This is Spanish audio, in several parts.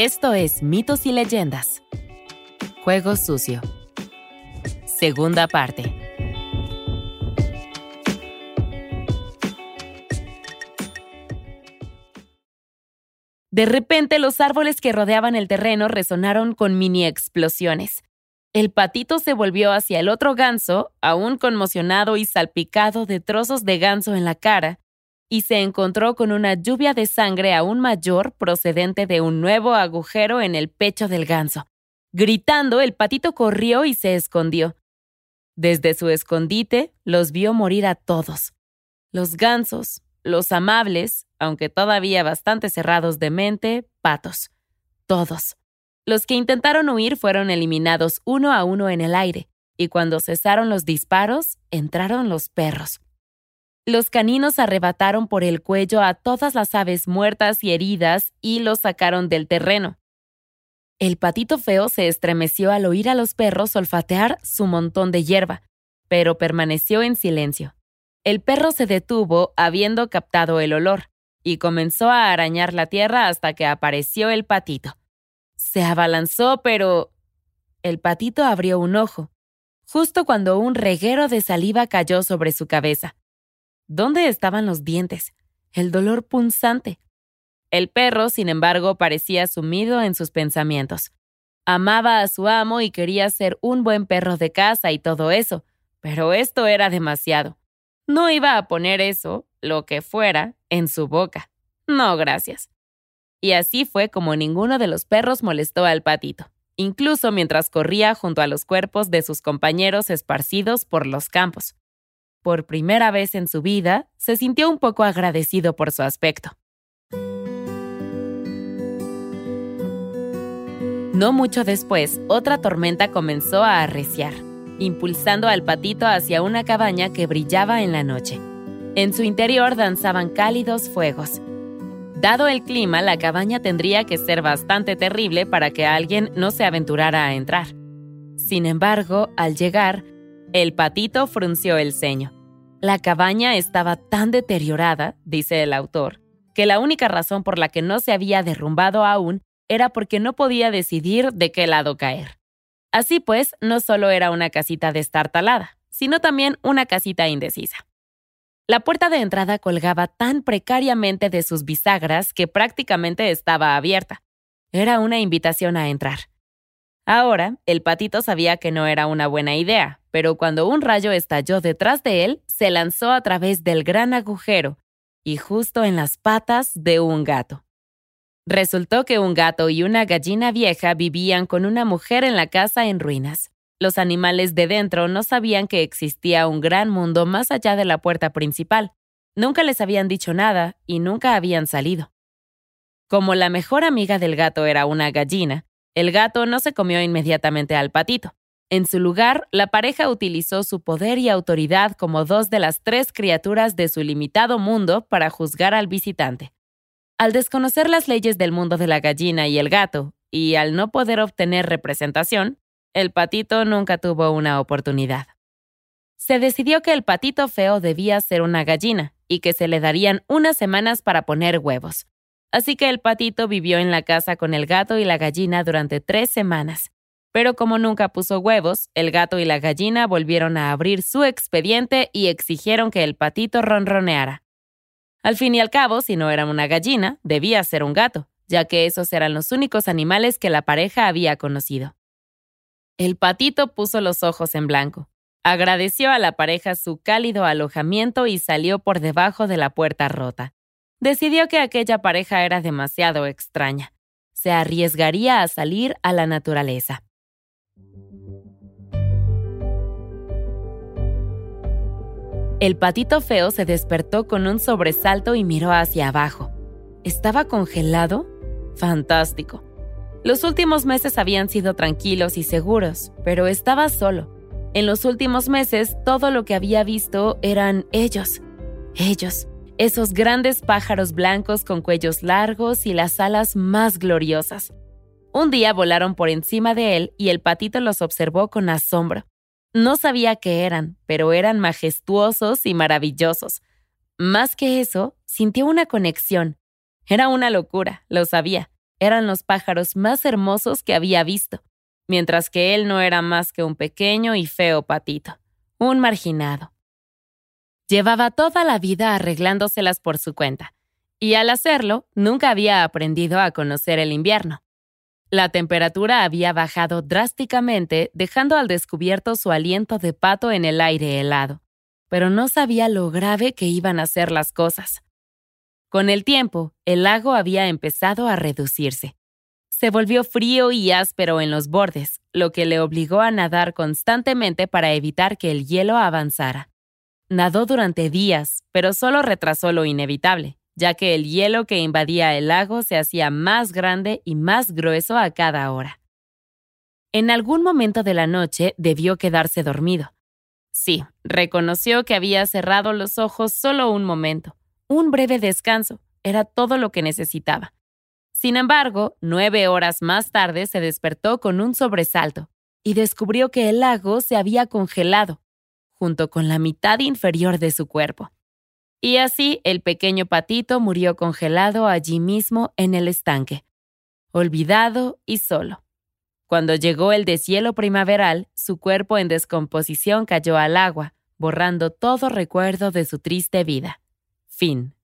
Esto es Mitos y Leyendas. Juego sucio. Segunda parte. De repente los árboles que rodeaban el terreno resonaron con mini explosiones. El patito se volvió hacia el otro ganso, aún conmocionado y salpicado de trozos de ganso en la cara, y se encontró con una lluvia de sangre aún mayor procedente de un nuevo agujero en el pecho del ganso. Gritando, el patito corrió y se escondió. Desde su escondite los vio morir a todos. Los gansos, los amables, aunque todavía bastante cerrados de mente, patos. Todos. Los que intentaron huir fueron eliminados uno a uno en el aire, y cuando cesaron los disparos, entraron los perros. Los caninos arrebataron por el cuello a todas las aves muertas y heridas y los sacaron del terreno. El patito feo se estremeció al oír a los perros olfatear su montón de hierba, pero permaneció en silencio. El perro se detuvo habiendo captado el olor y comenzó a arañar la tierra hasta que apareció el patito. Se abalanzó, pero... El patito abrió un ojo, justo cuando un reguero de saliva cayó sobre su cabeza. ¿Dónde estaban los dientes? El dolor punzante. El perro, sin embargo, parecía sumido en sus pensamientos. Amaba a su amo y quería ser un buen perro de casa y todo eso, pero esto era demasiado. No iba a poner eso, lo que fuera, en su boca. No, gracias. Y así fue como ninguno de los perros molestó al patito, incluso mientras corría junto a los cuerpos de sus compañeros esparcidos por los campos por primera vez en su vida, se sintió un poco agradecido por su aspecto. No mucho después, otra tormenta comenzó a arreciar, impulsando al patito hacia una cabaña que brillaba en la noche. En su interior danzaban cálidos fuegos. Dado el clima, la cabaña tendría que ser bastante terrible para que alguien no se aventurara a entrar. Sin embargo, al llegar, el patito frunció el ceño. La cabaña estaba tan deteriorada, dice el autor, que la única razón por la que no se había derrumbado aún era porque no podía decidir de qué lado caer. Así pues, no solo era una casita destartalada, sino también una casita indecisa. La puerta de entrada colgaba tan precariamente de sus bisagras que prácticamente estaba abierta. Era una invitación a entrar. Ahora, el patito sabía que no era una buena idea, pero cuando un rayo estalló detrás de él, se lanzó a través del gran agujero y justo en las patas de un gato. Resultó que un gato y una gallina vieja vivían con una mujer en la casa en ruinas. Los animales de dentro no sabían que existía un gran mundo más allá de la puerta principal. Nunca les habían dicho nada y nunca habían salido. Como la mejor amiga del gato era una gallina, el gato no se comió inmediatamente al patito. En su lugar, la pareja utilizó su poder y autoridad como dos de las tres criaturas de su limitado mundo para juzgar al visitante. Al desconocer las leyes del mundo de la gallina y el gato, y al no poder obtener representación, el patito nunca tuvo una oportunidad. Se decidió que el patito feo debía ser una gallina y que se le darían unas semanas para poner huevos. Así que el patito vivió en la casa con el gato y la gallina durante tres semanas. Pero como nunca puso huevos, el gato y la gallina volvieron a abrir su expediente y exigieron que el patito ronroneara. Al fin y al cabo, si no era una gallina, debía ser un gato, ya que esos eran los únicos animales que la pareja había conocido. El patito puso los ojos en blanco. Agradeció a la pareja su cálido alojamiento y salió por debajo de la puerta rota decidió que aquella pareja era demasiado extraña. Se arriesgaría a salir a la naturaleza. El patito feo se despertó con un sobresalto y miró hacia abajo. ¿Estaba congelado? Fantástico. Los últimos meses habían sido tranquilos y seguros, pero estaba solo. En los últimos meses todo lo que había visto eran ellos. Ellos esos grandes pájaros blancos con cuellos largos y las alas más gloriosas. Un día volaron por encima de él y el patito los observó con asombro. No sabía qué eran, pero eran majestuosos y maravillosos. Más que eso, sintió una conexión. Era una locura, lo sabía, eran los pájaros más hermosos que había visto, mientras que él no era más que un pequeño y feo patito, un marginado. Llevaba toda la vida arreglándoselas por su cuenta, y al hacerlo nunca había aprendido a conocer el invierno. La temperatura había bajado drásticamente, dejando al descubierto su aliento de pato en el aire helado, pero no sabía lo grave que iban a ser las cosas. Con el tiempo, el lago había empezado a reducirse. Se volvió frío y áspero en los bordes, lo que le obligó a nadar constantemente para evitar que el hielo avanzara. Nadó durante días, pero solo retrasó lo inevitable, ya que el hielo que invadía el lago se hacía más grande y más grueso a cada hora. En algún momento de la noche debió quedarse dormido. Sí, reconoció que había cerrado los ojos solo un momento, un breve descanso era todo lo que necesitaba. Sin embargo, nueve horas más tarde se despertó con un sobresalto y descubrió que el lago se había congelado, junto con la mitad inferior de su cuerpo. Y así el pequeño patito murió congelado allí mismo en el estanque, olvidado y solo. Cuando llegó el deshielo primaveral, su cuerpo en descomposición cayó al agua, borrando todo recuerdo de su triste vida. Fin.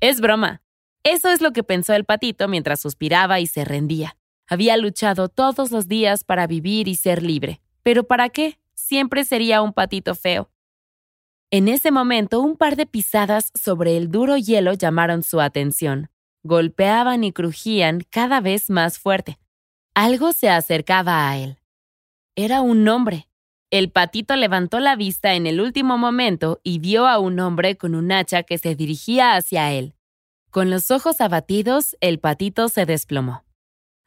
Es broma. Eso es lo que pensó el patito mientras suspiraba y se rendía. Había luchado todos los días para vivir y ser libre. ¿Pero para qué? Siempre sería un patito feo. En ese momento, un par de pisadas sobre el duro hielo llamaron su atención. Golpeaban y crujían cada vez más fuerte. Algo se acercaba a él. Era un hombre. El patito levantó la vista en el último momento y vio a un hombre con un hacha que se dirigía hacia él. Con los ojos abatidos, el patito se desplomó.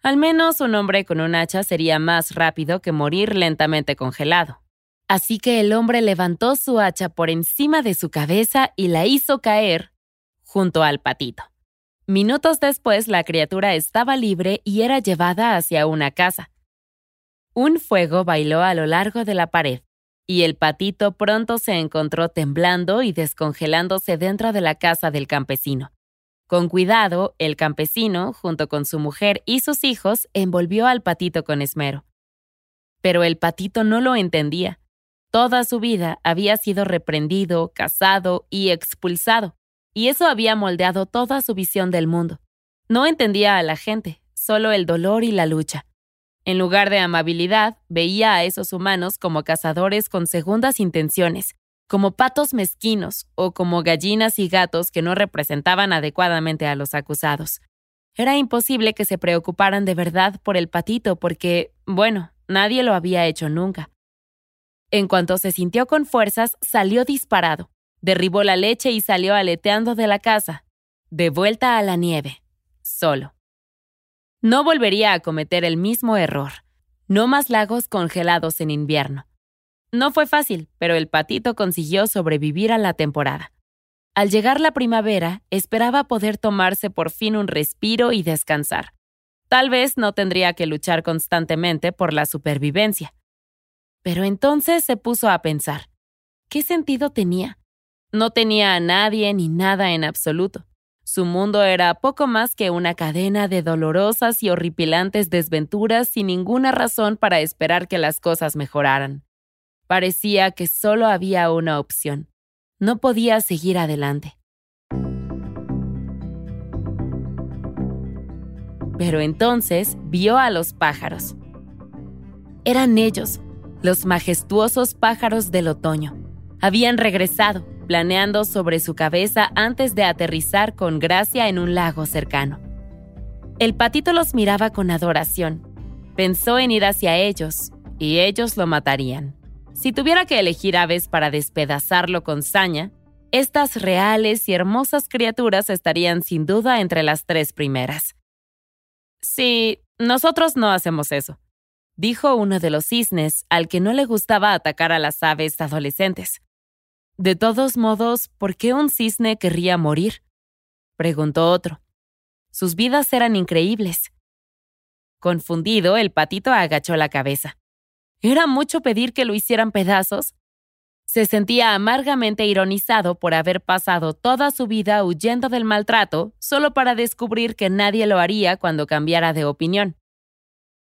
Al menos un hombre con un hacha sería más rápido que morir lentamente congelado. Así que el hombre levantó su hacha por encima de su cabeza y la hizo caer junto al patito. Minutos después, la criatura estaba libre y era llevada hacia una casa. Un fuego bailó a lo largo de la pared, y el patito pronto se encontró temblando y descongelándose dentro de la casa del campesino. Con cuidado, el campesino, junto con su mujer y sus hijos, envolvió al patito con esmero. Pero el patito no lo entendía. Toda su vida había sido reprendido, cazado y expulsado, y eso había moldeado toda su visión del mundo. No entendía a la gente, solo el dolor y la lucha. En lugar de amabilidad, veía a esos humanos como cazadores con segundas intenciones, como patos mezquinos o como gallinas y gatos que no representaban adecuadamente a los acusados. Era imposible que se preocuparan de verdad por el patito porque, bueno, nadie lo había hecho nunca. En cuanto se sintió con fuerzas, salió disparado, derribó la leche y salió aleteando de la casa, de vuelta a la nieve, solo. No volvería a cometer el mismo error. No más lagos congelados en invierno. No fue fácil, pero el patito consiguió sobrevivir a la temporada. Al llegar la primavera, esperaba poder tomarse por fin un respiro y descansar. Tal vez no tendría que luchar constantemente por la supervivencia. Pero entonces se puso a pensar, ¿qué sentido tenía? No tenía a nadie ni nada en absoluto. Su mundo era poco más que una cadena de dolorosas y horripilantes desventuras sin ninguna razón para esperar que las cosas mejoraran. Parecía que solo había una opción. No podía seguir adelante. Pero entonces vio a los pájaros. Eran ellos, los majestuosos pájaros del otoño. Habían regresado, planeando sobre su cabeza antes de aterrizar con gracia en un lago cercano. El patito los miraba con adoración. Pensó en ir hacia ellos, y ellos lo matarían. Si tuviera que elegir aves para despedazarlo con saña, estas reales y hermosas criaturas estarían sin duda entre las tres primeras. Sí, nosotros no hacemos eso, dijo uno de los cisnes al que no le gustaba atacar a las aves adolescentes. De todos modos, ¿por qué un cisne querría morir? preguntó otro. Sus vidas eran increíbles. Confundido, el patito agachó la cabeza. ¿Era mucho pedir que lo hicieran pedazos? Se sentía amargamente ironizado por haber pasado toda su vida huyendo del maltrato solo para descubrir que nadie lo haría cuando cambiara de opinión.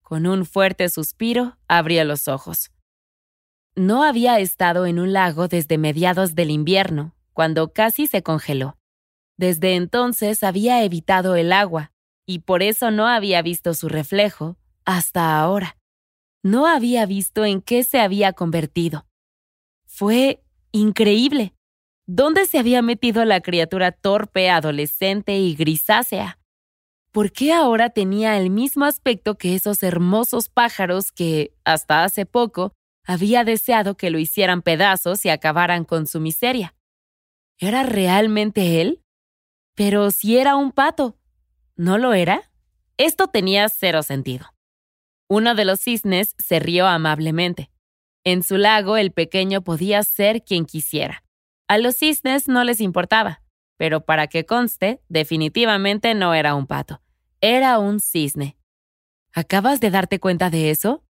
Con un fuerte suspiro, abrió los ojos. No había estado en un lago desde mediados del invierno, cuando casi se congeló. Desde entonces había evitado el agua, y por eso no había visto su reflejo hasta ahora. No había visto en qué se había convertido. Fue increíble. ¿Dónde se había metido la criatura torpe, adolescente y grisácea? ¿Por qué ahora tenía el mismo aspecto que esos hermosos pájaros que, hasta hace poco, había deseado que lo hicieran pedazos y acabaran con su miseria? ¿Era realmente él? Pero si era un pato, ¿no lo era? Esto tenía cero sentido. Uno de los cisnes se rió amablemente. En su lago el pequeño podía ser quien quisiera. A los cisnes no les importaba, pero para que conste, definitivamente no era un pato. Era un cisne. ¿Acabas de darte cuenta de eso?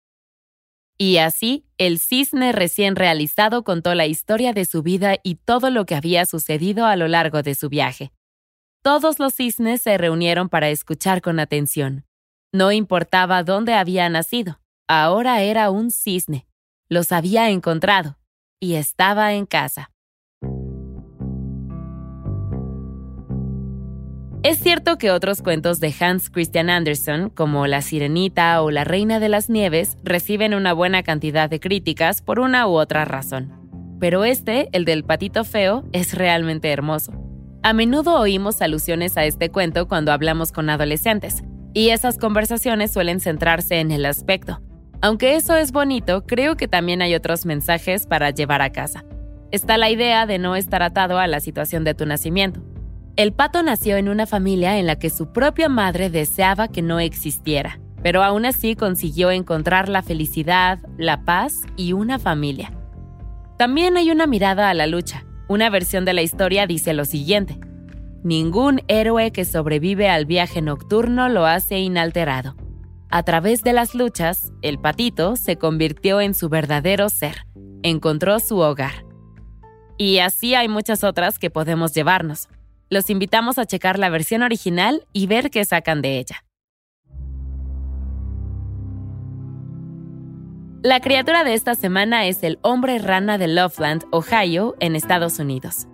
Y así, el cisne recién realizado contó la historia de su vida y todo lo que había sucedido a lo largo de su viaje. Todos los cisnes se reunieron para escuchar con atención. No importaba dónde había nacido, ahora era un cisne, los había encontrado y estaba en casa. Es cierto que otros cuentos de Hans Christian Andersen, como La Sirenita o La Reina de las Nieves, reciben una buena cantidad de críticas por una u otra razón. Pero este, el del patito feo, es realmente hermoso. A menudo oímos alusiones a este cuento cuando hablamos con adolescentes, y esas conversaciones suelen centrarse en el aspecto, aunque eso es bonito, creo que también hay otros mensajes para llevar a casa. Está la idea de no estar atado a la situación de tu nacimiento. El pato nació en una familia en la que su propia madre deseaba que no existiera, pero aún así consiguió encontrar la felicidad, la paz y una familia. También hay una mirada a la lucha. Una versión de la historia dice lo siguiente. Ningún héroe que sobrevive al viaje nocturno lo hace inalterado. A través de las luchas, el patito se convirtió en su verdadero ser, encontró su hogar. Y así hay muchas otras que podemos llevarnos. Los invitamos a checar la versión original y ver qué sacan de ella. La criatura de esta semana es el hombre rana de Loveland, Ohio, en Estados Unidos.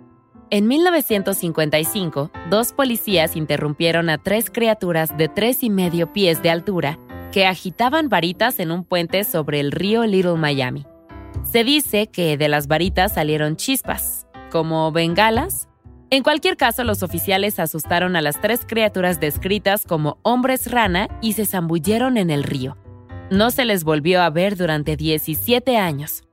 En 1955, dos policías interrumpieron a tres criaturas de tres y medio pies de altura que agitaban varitas en un puente sobre el río Little Miami. Se dice que de las varitas salieron chispas, como bengalas. En cualquier caso, los oficiales asustaron a las tres criaturas descritas como hombres rana y se zambulleron en el río. No se les volvió a ver durante 17 años.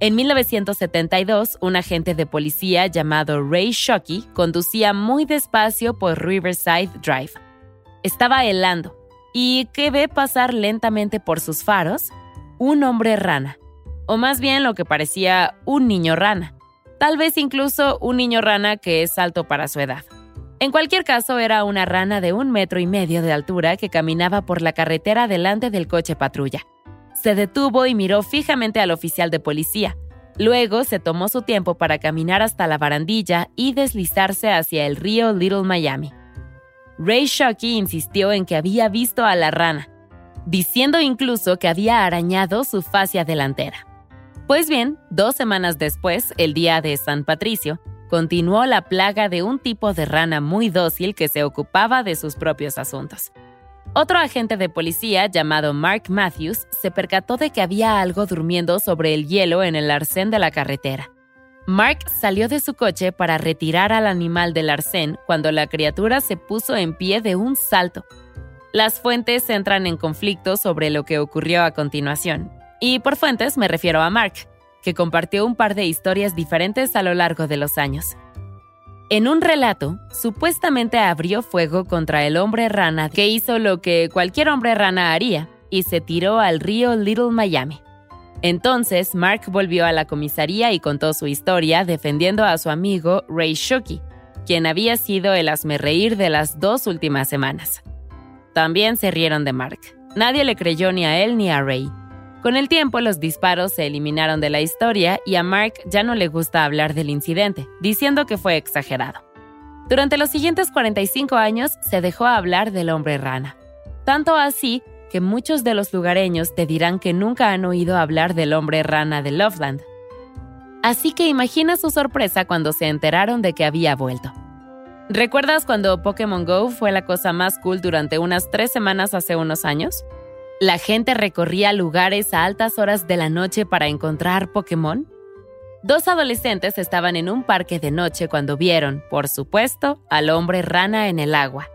En 1972, un agente de policía llamado Ray Shockey conducía muy despacio por Riverside Drive. Estaba helando y que ve pasar lentamente por sus faros un hombre rana, o más bien lo que parecía un niño rana, tal vez incluso un niño rana que es alto para su edad. En cualquier caso, era una rana de un metro y medio de altura que caminaba por la carretera delante del coche patrulla. Se detuvo y miró fijamente al oficial de policía. Luego se tomó su tiempo para caminar hasta la barandilla y deslizarse hacia el río Little Miami. Ray Shockey insistió en que había visto a la rana, diciendo incluso que había arañado su fascia delantera. Pues bien, dos semanas después, el día de San Patricio, continuó la plaga de un tipo de rana muy dócil que se ocupaba de sus propios asuntos. Otro agente de policía llamado Mark Matthews se percató de que había algo durmiendo sobre el hielo en el arcén de la carretera. Mark salió de su coche para retirar al animal del arcén cuando la criatura se puso en pie de un salto. Las fuentes entran en conflicto sobre lo que ocurrió a continuación. Y por fuentes me refiero a Mark, que compartió un par de historias diferentes a lo largo de los años. En un relato, supuestamente abrió fuego contra el hombre rana que hizo lo que cualquier hombre rana haría y se tiró al río Little Miami. Entonces, Mark volvió a la comisaría y contó su historia defendiendo a su amigo Ray Shuki, quien había sido el asmerreír de las dos últimas semanas. También se rieron de Mark. Nadie le creyó ni a él ni a Ray. Con el tiempo, los disparos se eliminaron de la historia y a Mark ya no le gusta hablar del incidente, diciendo que fue exagerado. Durante los siguientes 45 años se dejó hablar del hombre rana. Tanto así que muchos de los lugareños te dirán que nunca han oído hablar del hombre rana de Loveland. Así que imagina su sorpresa cuando se enteraron de que había vuelto. ¿Recuerdas cuando Pokémon Go fue la cosa más cool durante unas tres semanas hace unos años? La gente recorría lugares a altas horas de la noche para encontrar Pokémon. Dos adolescentes estaban en un parque de noche cuando vieron, por supuesto, al hombre rana en el agua.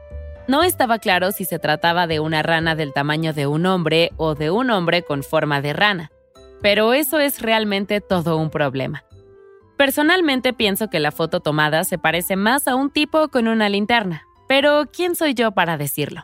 No estaba claro si se trataba de una rana del tamaño de un hombre o de un hombre con forma de rana. Pero eso es realmente todo un problema. Personalmente pienso que la foto tomada se parece más a un tipo con una linterna, pero ¿quién soy yo para decirlo?